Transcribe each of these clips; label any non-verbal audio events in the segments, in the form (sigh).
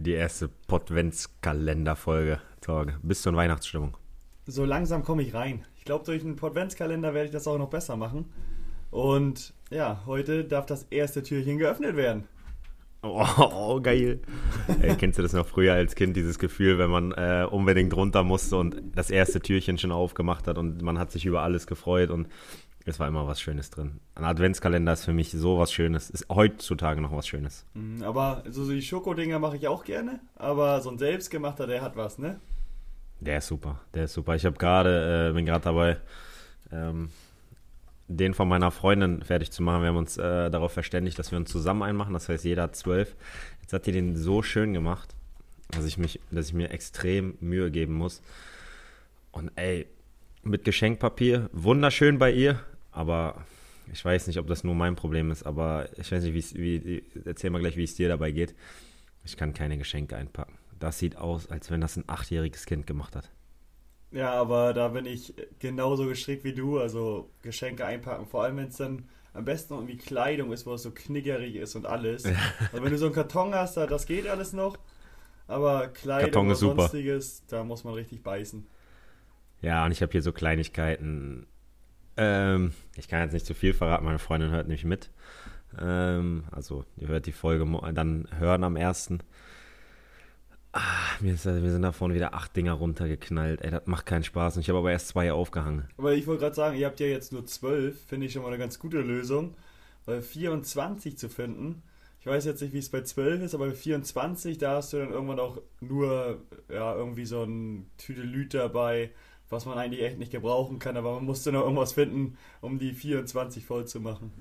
Die erste bist du in Weihnachtsstimmung? So langsam komme ich rein. Ich glaube, durch einen Podventskalender werde ich das auch noch besser machen. Und ja, heute darf das erste Türchen geöffnet werden. Oh, oh (laughs) geil. Ey, kennst du das noch früher als Kind, dieses Gefühl, wenn man äh, unbedingt runter musste und das erste Türchen schon aufgemacht hat und man hat sich über alles gefreut und es war immer was Schönes drin. Ein Adventskalender ist für mich so was Schönes. Ist heutzutage noch was Schönes. Mhm, aber so die Schokodinger mache ich auch gerne. Aber so ein selbstgemachter, der hat was, ne? Der ist super. Der ist super. Ich habe gerade, äh, bin gerade dabei, ähm, den von meiner Freundin fertig zu machen. Wir haben uns äh, darauf verständigt, dass wir uns zusammen einmachen. Das heißt, jeder hat zwölf. Jetzt hat die den so schön gemacht, dass ich, mich, dass ich mir extrem Mühe geben muss. Und ey, mit Geschenkpapier, wunderschön bei ihr, aber ich weiß nicht, ob das nur mein Problem ist, aber ich weiß nicht, wie, erzähl mal gleich, wie es dir dabei geht. Ich kann keine Geschenke einpacken. Das sieht aus, als wenn das ein achtjähriges Kind gemacht hat. Ja, aber da bin ich genauso gestrickt wie du, also Geschenke einpacken, vor allem wenn es dann am besten irgendwie Kleidung ist, wo es so knickerig ist und alles. Also wenn du so einen Karton hast, das geht alles noch, aber Kleidung und sonstiges, da muss man richtig beißen. Ja, und ich habe hier so Kleinigkeiten. Ähm, ich kann jetzt nicht zu viel verraten, meine Freundin hört nicht mit. Ähm, also, ihr hört die Folge dann hören am ersten. Ah, mir, sind davon wieder acht Dinger runtergeknallt. Ey, das macht keinen Spaß. Und ich habe aber erst zwei aufgehangen. Aber ich wollte gerade sagen, ihr habt ja jetzt nur zwölf. Finde ich schon mal eine ganz gute Lösung. Weil 24 zu finden, ich weiß jetzt nicht, wie es bei 12 ist, aber bei 24, da hast du dann irgendwann auch nur ja, irgendwie so ein Tüdelüt dabei, was man eigentlich echt nicht gebrauchen kann, aber man musste noch irgendwas finden, um die 24 voll zu machen.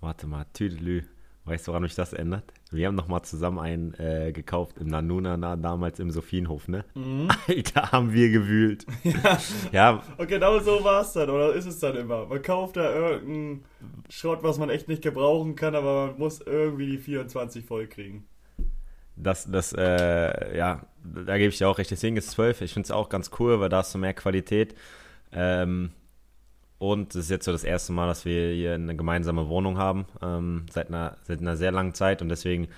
Warte mal, Tüdelü. Weißt du, woran mich das ändert? Wir haben nochmal zusammen einen äh, gekauft im Nanuna damals im Sophienhof, ne? Mhm. (laughs) Alter, haben wir gewühlt. (laughs) ja. ja. Und genau so war es dann, oder ist es dann immer? Man kauft da irgendeinen Schrott, was man echt nicht gebrauchen kann, aber man muss irgendwie die 24 voll kriegen das, das, äh, ja, da gebe ich dir auch recht. Deswegen ist 12. Ich finde es auch ganz cool, weil da hast du mehr Qualität. Ähm, und es ist jetzt so das erste Mal, dass wir hier eine gemeinsame Wohnung haben, ähm, seit, einer, seit einer sehr langen Zeit. Und deswegen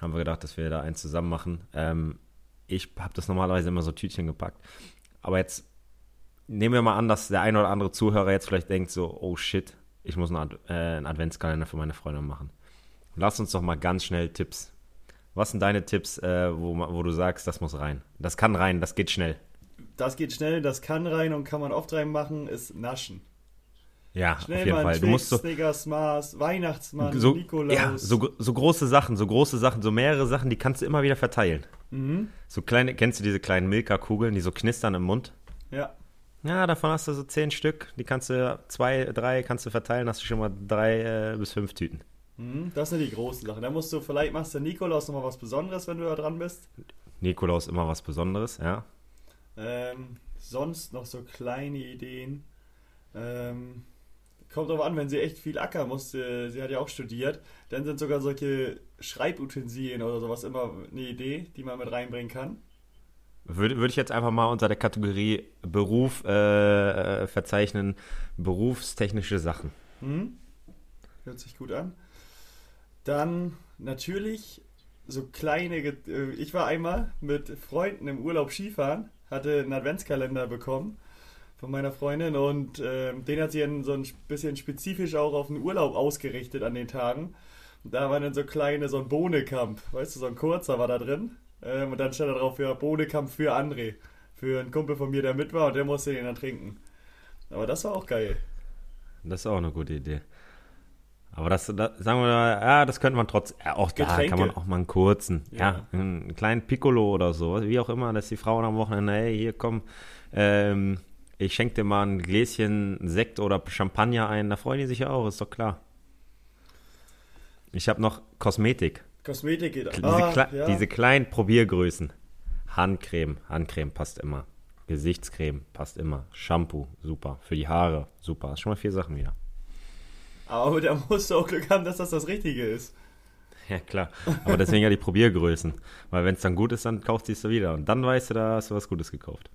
haben wir gedacht, dass wir da eins zusammen machen. Ähm, ich habe das normalerweise immer so Tütchen gepackt. Aber jetzt nehmen wir mal an, dass der ein oder andere Zuhörer jetzt vielleicht denkt so, oh shit, ich muss einen, Ad äh, einen Adventskalender für meine Freundin machen. Lass uns doch mal ganz schnell Tipps was sind deine Tipps, äh, wo, wo du sagst, das muss rein? Das kann rein, das geht schnell. Das geht schnell, das kann rein und kann man oft reinmachen, ist Naschen. Ja, schnell auf jeden Fall. Twix, du musst so, Snickers, Mars, Weihnachtsmann, so, Nikolaus. Ja, so, so große Sachen, so große Sachen, so mehrere Sachen, die kannst du immer wieder verteilen. Mhm. So kleine, kennst du diese kleinen Milka-Kugeln, die so knistern im Mund? Ja. Ja, davon hast du so zehn Stück. Die kannst du, zwei, drei kannst du verteilen, hast du schon mal drei äh, bis fünf Tüten. Mhm, das sind die großen Sachen. Da musst du, vielleicht machst du Nikolaus nochmal was Besonderes, wenn du da dran bist. Nikolaus immer was Besonderes, ja. Ähm, sonst noch so kleine Ideen. Ähm, kommt darauf an, wenn sie echt viel ackern musste, sie hat ja auch studiert, dann sind sogar solche Schreibutensilien oder sowas immer eine Idee, die man mit reinbringen kann. Würde, würde ich jetzt einfach mal unter der Kategorie Beruf äh, verzeichnen, berufstechnische Sachen. Hm? Hört sich gut an. Dann natürlich so kleine. Äh, ich war einmal mit Freunden im Urlaub Skifahren, hatte einen Adventskalender bekommen von meiner Freundin und äh, den hat sie dann so ein bisschen spezifisch auch auf den Urlaub ausgerichtet an den Tagen. Und da war dann so kleine, so ein Bohnekamp, weißt du, so ein kurzer war da drin. Ähm, und dann stand da drauf, ja, Bohnekamp für André. Für einen Kumpel von mir, der mit war und der musste den dann trinken. Aber das war auch geil. Das ist auch eine gute Idee. Aber das, das, sagen wir mal, ja, das könnte man trotz, ja, auch Getränke. da kann man auch mal einen kurzen, ja. ja. einen kleinen Piccolo oder so, wie auch immer, dass die Frauen am Wochenende, hey, hier komm, ähm, ich schenke dir mal ein Gläschen Sekt oder Champagner ein, da freuen die sich ja auch, ist doch klar. Ich habe noch Kosmetik. Kosmetik geht diese, ah, Kle ja. diese kleinen Probiergrößen. Handcreme, Handcreme passt immer. Gesichtscreme passt immer. Shampoo, super. Für die Haare, super. Schon mal vier Sachen wieder. Aber da musst du auch Glück haben, dass das das Richtige ist. Ja, klar. Aber deswegen ja die Probiergrößen. Weil wenn es dann gut ist, dann kaufst du es wieder. Und dann weißt du, da hast du was Gutes gekauft.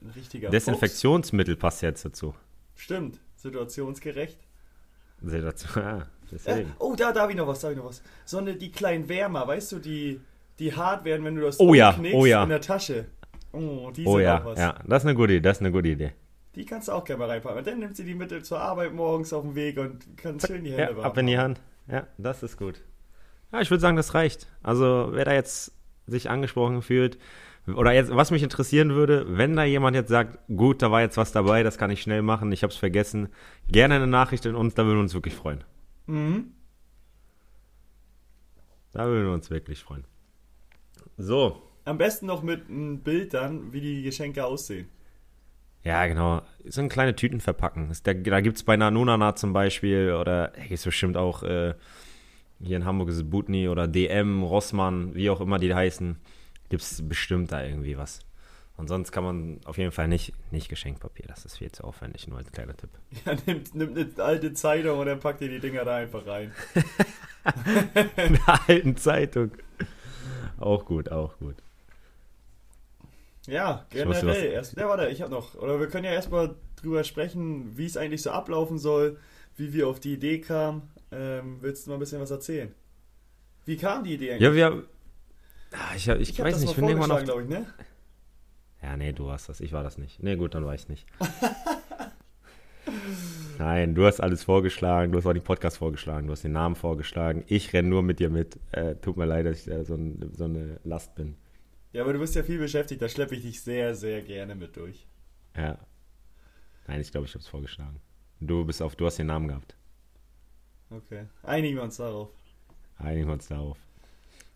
Ein richtiger Desinfektionsmittel Fuchs. passt jetzt dazu. Stimmt. Situationsgerecht. Situation, ja. Ja, oh, da, da habe ich noch was, da habe ich noch was. So eine, die kleinen Wärmer, weißt du, die, die hart werden, wenn du das oh, ja, oh, ja. in der Tasche. Oh, die oh, sind ja, auch was. Ja, das ist eine gute Idee, das ist eine gute Idee. Die kannst du auch gerne mal reinpacken. Und dann nimmt sie die mit zur Arbeit morgens auf dem Weg und kann schön die Hände ja, warm ab in die Hand. Ja, das ist gut. Ja, ich würde sagen, das reicht. Also, wer da jetzt sich angesprochen fühlt, oder jetzt, was mich interessieren würde, wenn da jemand jetzt sagt, gut, da war jetzt was dabei, das kann ich schnell machen, ich habe es vergessen, gerne eine Nachricht in uns, da würden wir uns wirklich freuen. Mhm. Da würden wir uns wirklich freuen. So. Am besten noch mit einem Bild dann, wie die Geschenke aussehen. Ja, genau. So in kleine Tüten verpacken. Da, da gibt es bei Nanunana zum Beispiel oder gibt es bestimmt auch äh, hier in Hamburg ist es Butni oder DM, Rossmann, wie auch immer die heißen gibt es bestimmt da irgendwie was. Und sonst kann man auf jeden Fall nicht, nicht Geschenkpapier. Das ist viel zu aufwendig, nur als kleiner Tipp. (laughs) Ja, nimmt, nimmt eine alte Zeitung und dann packt ihr die Dinger da einfach rein. (laughs) eine alten Zeitung. Auch gut, auch gut. Ja, generell. Erst, ja, warte, ich hab noch. Oder wir können ja erstmal drüber sprechen, wie es eigentlich so ablaufen soll, wie wir auf die Idee kamen. Ähm, willst du mal ein bisschen was erzählen? Wie kam die Idee eigentlich? Ja, wir, Ah, ich, ich, ich weiß nicht, ich bin irgendwann auf. Ich, ne? Ja, nee, du hast das. Ich war das nicht. Nee, gut, dann war ich nicht. (laughs) Nein, du hast alles vorgeschlagen, du hast auch den Podcast vorgeschlagen, du hast den Namen vorgeschlagen. Ich renne nur mit dir mit. Äh, tut mir leid, dass ich äh, so, ein, so, eine Last bin. Ja, aber du bist ja viel beschäftigt, da schleppe ich dich sehr, sehr gerne mit durch. Ja. Nein, ich glaube, ich habe es vorgeschlagen. Du bist auf, du hast den Namen gehabt. Okay. Einigen wir uns darauf. Einigen wir uns darauf.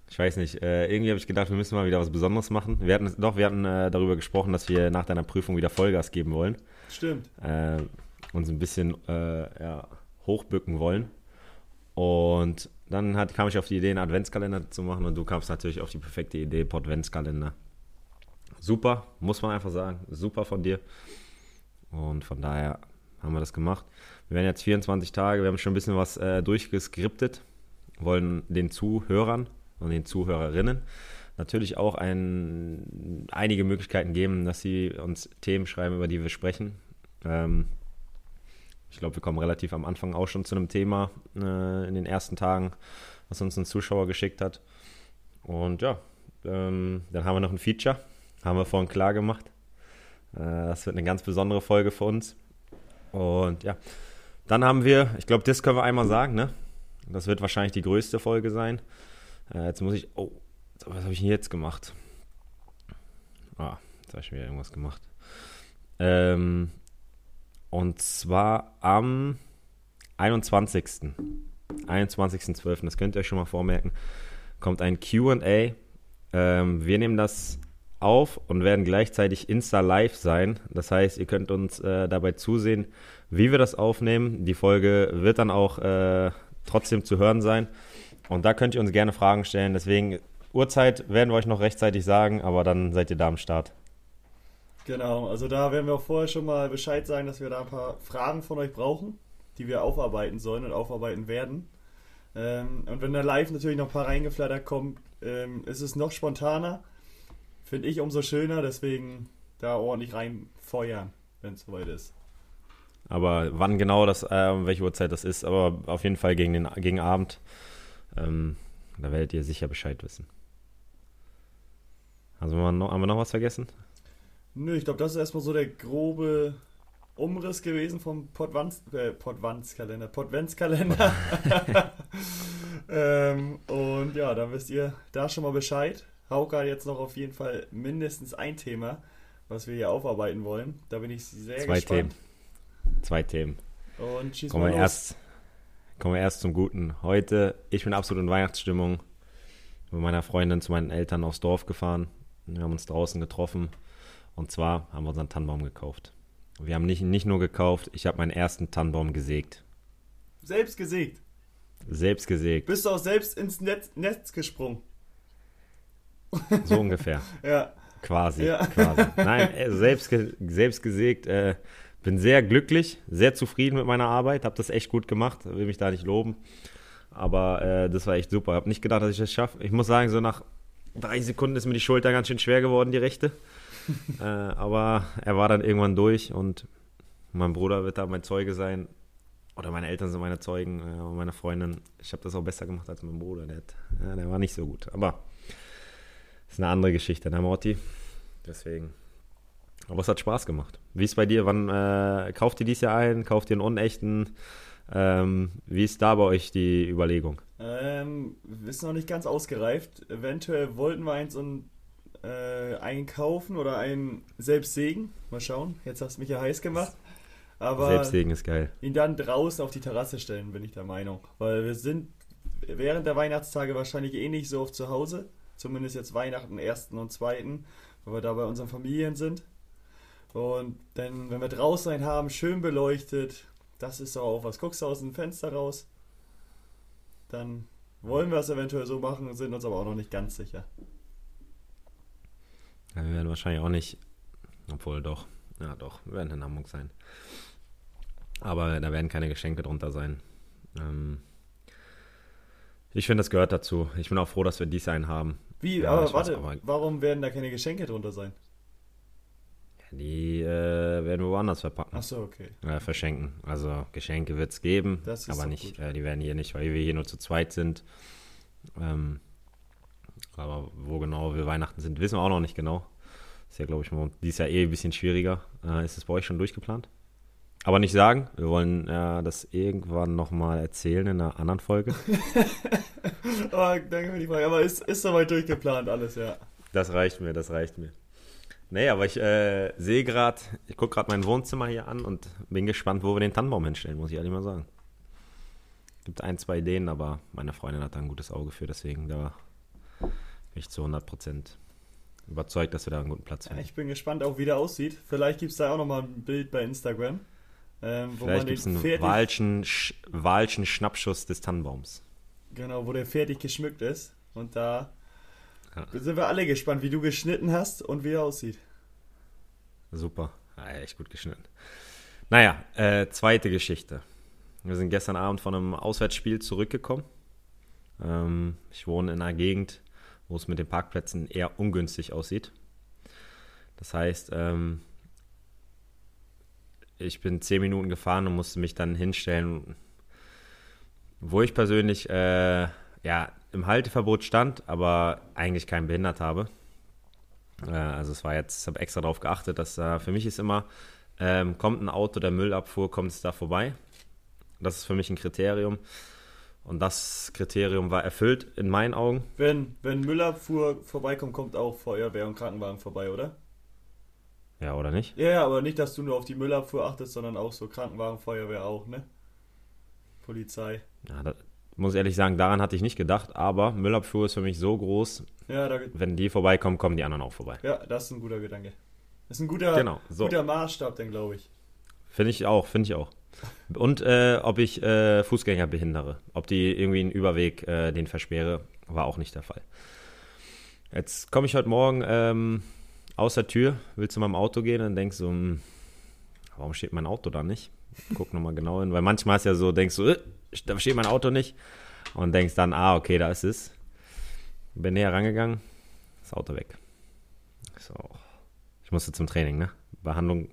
Ich weiß nicht, äh, irgendwie habe ich gedacht, wir müssen mal wieder was Besonderes machen. Wir hatten doch, wir hatten äh, darüber gesprochen, dass wir nach deiner Prüfung wieder Vollgas geben wollen. Stimmt. Äh, uns ein bisschen äh, ja, hochbücken wollen. Und dann hat, kam ich auf die Idee, einen Adventskalender zu machen und du kamst natürlich auf die perfekte Idee, Podventskalender. Super, muss man einfach sagen. Super von dir. Und von daher haben wir das gemacht. Wir werden jetzt 24 Tage, wir haben schon ein bisschen was äh, durchgeskriptet, wollen den Zuhörern und den Zuhörerinnen natürlich auch ein, einige Möglichkeiten geben, dass sie uns Themen schreiben, über die wir sprechen. Ähm, ich glaube, wir kommen relativ am Anfang auch schon zu einem Thema äh, in den ersten Tagen, was uns ein Zuschauer geschickt hat. Und ja, ähm, dann haben wir noch ein Feature, haben wir vorhin klar gemacht. Äh, das wird eine ganz besondere Folge für uns. Und ja, dann haben wir, ich glaube, das können wir einmal sagen, ne? Das wird wahrscheinlich die größte Folge sein. Äh, jetzt muss ich. Oh, was habe ich denn jetzt gemacht? Ah, jetzt habe ich mir irgendwas gemacht. Ähm, und zwar am 21. 21.12., das könnt ihr euch schon mal vormerken, kommt ein QA. Ähm, wir nehmen das auf und werden gleichzeitig Insta Live sein. Das heißt, ihr könnt uns äh, dabei zusehen, wie wir das aufnehmen. Die Folge wird dann auch äh, trotzdem zu hören sein. Und da könnt ihr uns gerne Fragen stellen. Deswegen, Uhrzeit werden wir euch noch rechtzeitig sagen, aber dann seid ihr da am Start. Genau, also da werden wir auch vorher schon mal Bescheid sagen, dass wir da ein paar Fragen von euch brauchen, die wir aufarbeiten sollen und aufarbeiten werden. Ähm, und wenn da live natürlich noch ein paar reingeflattert kommt, ähm, ist es noch spontaner. Finde ich umso schöner, deswegen da ordentlich reinfeuern, wenn es soweit ist. Aber wann genau das, äh, welche Uhrzeit das ist, aber auf jeden Fall gegen den gegen Abend. Ähm, da werdet ihr sicher Bescheid wissen. Also haben wir noch was vergessen? Nö, ich glaube, das ist erstmal so der grobe Umriss gewesen vom Podvanz, äh, Podvanzkalender, Podventskalender. (laughs) ähm, und ja, dann wisst ihr da schon mal Bescheid. Hauke hat jetzt noch auf jeden Fall mindestens ein Thema, was wir hier aufarbeiten wollen. Da bin ich sehr Zwei gespannt. Themen. Zwei Themen. Und schieß Kommen mal wir los. erst Kommen wir erst zum Guten. Heute, ich bin absolut in Weihnachtsstimmung. Mit meiner Freundin zu meinen Eltern aufs Dorf gefahren. Wir haben uns draußen getroffen. Und zwar haben wir unseren Tannenbaum gekauft. Wir haben nicht, nicht nur gekauft, ich habe meinen ersten Tannenbaum gesägt. Selbst gesägt. Selbst gesägt. Bist du auch selbst ins Netz, Netz gesprungen? So ungefähr. (laughs) ja. Quasi, Ja. quasi. (laughs) Nein, äh, selbst, selbst gesägt. Äh, bin sehr glücklich, sehr zufrieden mit meiner Arbeit. Habe das echt gut gemacht, will mich da nicht loben. Aber äh, das war echt super. Habe nicht gedacht, dass ich das schaffe. Ich muss sagen, so nach drei Sekunden ist mir die Schulter ganz schön schwer geworden, die rechte. (laughs) äh, aber er war dann irgendwann durch und mein Bruder wird da mein Zeuge sein. oder meine Eltern sind meine Zeugen, äh, meine Freundin. Ich habe das auch besser gemacht als mein Bruder. Der, hat, ja, der war nicht so gut. Aber ist eine andere Geschichte, ne, Morty? Deswegen. Aber es hat Spaß gemacht. Wie ist bei dir? Wann äh, kauft ihr dies Jahr ein? Kauft ihr einen unechten? Ähm, wie ist da bei euch die Überlegung? Ähm, ist noch nicht ganz ausgereift. Eventuell wollten wir eins und äh, einkaufen oder einen selbst sägen. Mal schauen. Jetzt hast du mich ja heiß gemacht. Aber Selbstsägen ist geil. Ihn dann draußen auf die Terrasse stellen, bin ich der Meinung. Weil wir sind während der Weihnachtstage wahrscheinlich eh nicht so oft zu Hause. Zumindest jetzt Weihnachten, ersten und zweiten, weil wir da bei unseren Familien sind. Und dann, wenn wir draußen einen haben, schön beleuchtet, das ist doch auch was. Guckst du aus dem Fenster raus, dann wollen wir es eventuell so machen, sind uns aber auch noch nicht ganz sicher. Ja, wir werden wahrscheinlich auch nicht, obwohl doch, ja doch, wir werden in Hamburg sein. Aber da werden keine Geschenke drunter sein. Ähm, ich finde, das gehört dazu. Ich bin auch froh, dass wir dies einen haben. Wie, ja, aber warte, weiß, aber warum werden da keine Geschenke drunter sein? Die äh, werden wir woanders verpacken. Achso, okay. Äh, verschenken. Also Geschenke wird es geben, aber nicht, äh, die werden hier nicht, weil wir hier nur zu zweit sind. Ähm, aber wo genau wir Weihnachten sind, wissen wir auch noch nicht genau. Ist ja, glaube ich, dieses Jahr eh ein bisschen schwieriger. Äh, ist es bei euch schon durchgeplant? Aber nicht sagen, wir wollen äh, das irgendwann nochmal erzählen in einer anderen Folge. (laughs) oh, danke für die Frage. Aber ist, ist soweit durchgeplant alles, ja. Das reicht mir, das reicht mir. Nee, aber ich äh, sehe gerade, ich gucke gerade mein Wohnzimmer hier an und bin gespannt, wo wir den Tannenbaum hinstellen, muss ich ehrlich mal sagen. Gibt ein, zwei Ideen, aber meine Freundin hat da ein gutes Auge für, deswegen da bin ich zu 100% überzeugt, dass wir da einen guten Platz finden. Ja, ich bin gespannt auch, wie der aussieht. Vielleicht gibt es da auch nochmal ein Bild bei Instagram. Ähm, Vielleicht gibt es einen Walschen, Walschen Schnappschuss des Tannenbaums. Genau, wo der fertig geschmückt ist. Und da ja. sind wir alle gespannt, wie du geschnitten hast und wie er aussieht. Super. Ja, echt gut geschnitten. Naja, äh, zweite Geschichte. Wir sind gestern Abend von einem Auswärtsspiel zurückgekommen. Ähm, ich wohne in einer Gegend, wo es mit den Parkplätzen eher ungünstig aussieht. Das heißt, ähm, ich bin zehn Minuten gefahren und musste mich dann hinstellen, wo ich persönlich äh, ja, im Halteverbot stand, aber eigentlich keinen behindert habe. Äh, also es war jetzt, ich habe extra darauf geachtet, dass äh, für mich ist immer, ähm, kommt ein Auto der Müllabfuhr, kommt es da vorbei. Das ist für mich ein Kriterium. Und das Kriterium war erfüllt in meinen Augen. Wenn, wenn Müllabfuhr vorbeikommt, kommt auch Feuerwehr und Krankenwagen vorbei, oder? Ja, oder nicht? Ja, aber nicht, dass du nur auf die Müllabfuhr achtest, sondern auch so Krankenwagen, Feuerwehr auch, ne? Polizei. Ja, da, muss ehrlich sagen, daran hatte ich nicht gedacht, aber Müllabfuhr ist für mich so groß. Ja, da, wenn die vorbeikommen, kommen die anderen auch vorbei. Ja, das ist ein guter Gedanke. Das ist ein guter, genau, so. guter Maßstab, dann glaube ich. Finde ich auch, finde ich auch. Und äh, ob ich äh, Fußgänger behindere, ob die irgendwie einen Überweg äh, den versperre, war auch nicht der Fall. Jetzt komme ich heute Morgen ähm, aus der Tür, will zu meinem Auto gehen und denkst so, hm, warum steht mein Auto da nicht? Guck nochmal genau hin, weil manchmal ist ja so, denkst du, äh, da steht mein Auto nicht und denkst dann, ah, okay, da ist es. Bin näher rangegangen, das Auto weg. So, ich musste zum Training, ne? Behandlung,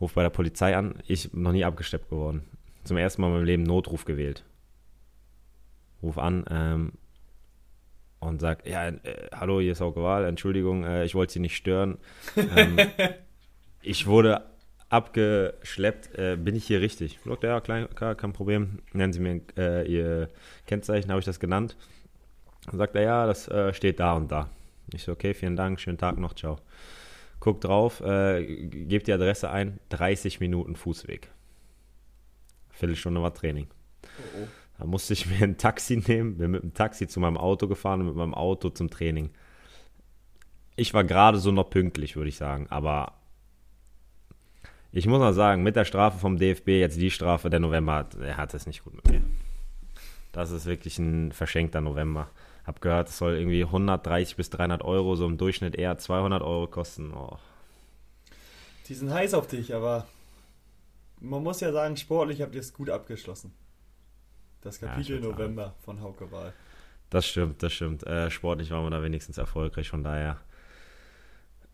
ruf bei der Polizei an, ich noch nie abgesteppt geworden. Zum ersten Mal in meinem Leben Notruf gewählt. Ruf an, ähm, und sagt, ja, äh, hallo, hier ist Hauke Wahl, Entschuldigung, äh, ich wollte Sie nicht stören. Ähm, (laughs) ich wurde abgeschleppt, äh, bin ich hier richtig? Ich sagte, ja, klein, klar, kein Problem, nennen Sie mir äh, Ihr Kennzeichen, habe ich das genannt. Dann sagt er, ja, das äh, steht da und da. Ich so, okay, vielen Dank, schönen Tag noch, ciao. Guck drauf, äh, gebt die Adresse ein, 30 Minuten Fußweg. Viertelstunde war Training. Oh, oh. Da musste ich (laughs) mir ein Taxi nehmen, bin mit dem Taxi zu meinem Auto gefahren und mit meinem Auto zum Training. Ich war gerade so noch pünktlich, würde ich sagen, aber ich muss noch sagen, mit der Strafe vom DFB, jetzt die Strafe, der November, hat, er hat es nicht gut mit mir. Das ist wirklich ein verschenkter November. Hab gehört, es soll irgendwie 130 bis 300 Euro, so im Durchschnitt eher 200 Euro kosten. Oh. Die sind heiß auf dich, aber man muss ja sagen, sportlich habt ihr es gut abgeschlossen. Das Kapitel ja, November sagen. von Hauke Wahl. Das stimmt, das stimmt. Äh, sportlich waren wir da wenigstens erfolgreich, von daher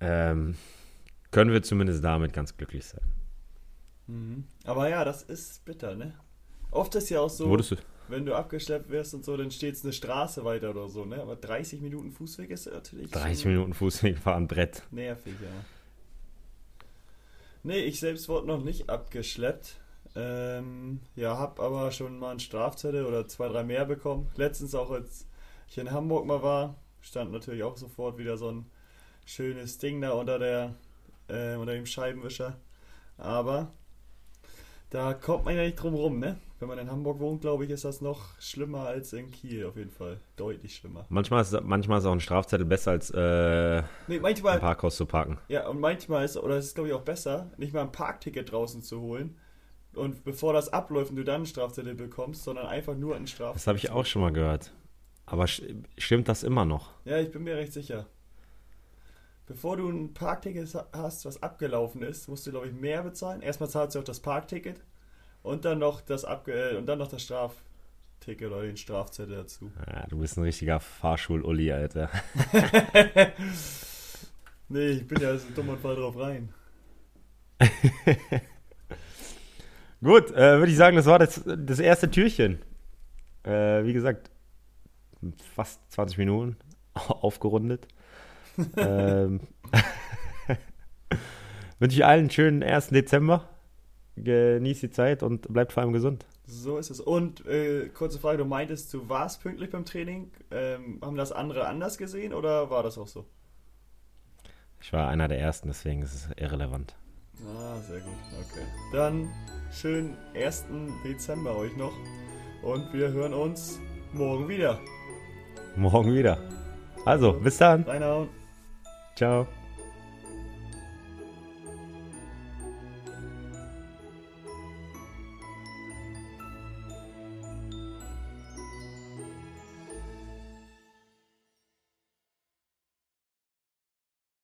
ähm, können wir zumindest damit ganz glücklich sein. Mhm. Aber ja, das ist bitter, ne? Oft ist ja auch so, Wurdest du? Wenn du abgeschleppt wirst und so, dann steht eine Straße weiter oder so, ne? Aber 30 Minuten Fußweg ist natürlich 30 schon Minuten Fußweg fahren, Brett. nervig, ja. Nee, ich selbst wurde noch nicht abgeschleppt. Ähm, ja, hab aber schon mal einen Strafzettel oder zwei, drei mehr bekommen. Letztens auch, als ich in Hamburg mal war, stand natürlich auch sofort wieder so ein schönes Ding da unter der, äh, unter dem Scheibenwischer. Aber da kommt man ja nicht drum rum, ne? Wenn man in Hamburg wohnt, glaube ich, ist das noch schlimmer als in Kiel auf jeden Fall. Deutlich schlimmer. Manchmal ist, manchmal ist auch ein Strafzettel besser als äh, Nee, im manchmal, Parkhaus zu parken. ja, und manchmal ist, oder es ist glaube ich auch besser, nicht mal ein Parkticket draußen zu holen. Und bevor das abläuft und du dann einen Strafzettel bekommst, sondern einfach nur einen Strafzettel. Das habe ich auch schon mal gehört. Aber stimmt das immer noch? Ja, ich bin mir recht sicher. Bevor du ein Parkticket ha- hast, was abgelaufen ist, musst du, glaube ich, mehr bezahlen. Erstmal zahlst du auch das Parkticket und dann noch das Abge äh, und dann noch das Strafticket oder den Strafzettel dazu. Ja, du bist ein richtiger Fahrschul-Uli, Alter. (laughs) Nee, ich bin ja so dumm und fall drauf rein. (laughs) Gut, äh, würde ich sagen, das war das, das erste Türchen. Äh, wie gesagt, fast 20 Minuten (laughs) aufgerundet. Ähm, (laughs) wünsche ich allen einen schönen 1. Dezember. Genießt die Zeit und bleibt vor allem gesund. So ist es. Und äh, kurze Frage, du meintest, du warst pünktlich beim Training. Ähm, haben das andere anders gesehen oder war das auch so? Ich war einer der Ersten, deswegen ist es irrelevant. Ah, sehr gut. Okay. Dann schönen 1. Dezember euch noch und wir hören uns morgen wieder. Morgen wieder. Also, bis dann. Reinhauen. Ciao.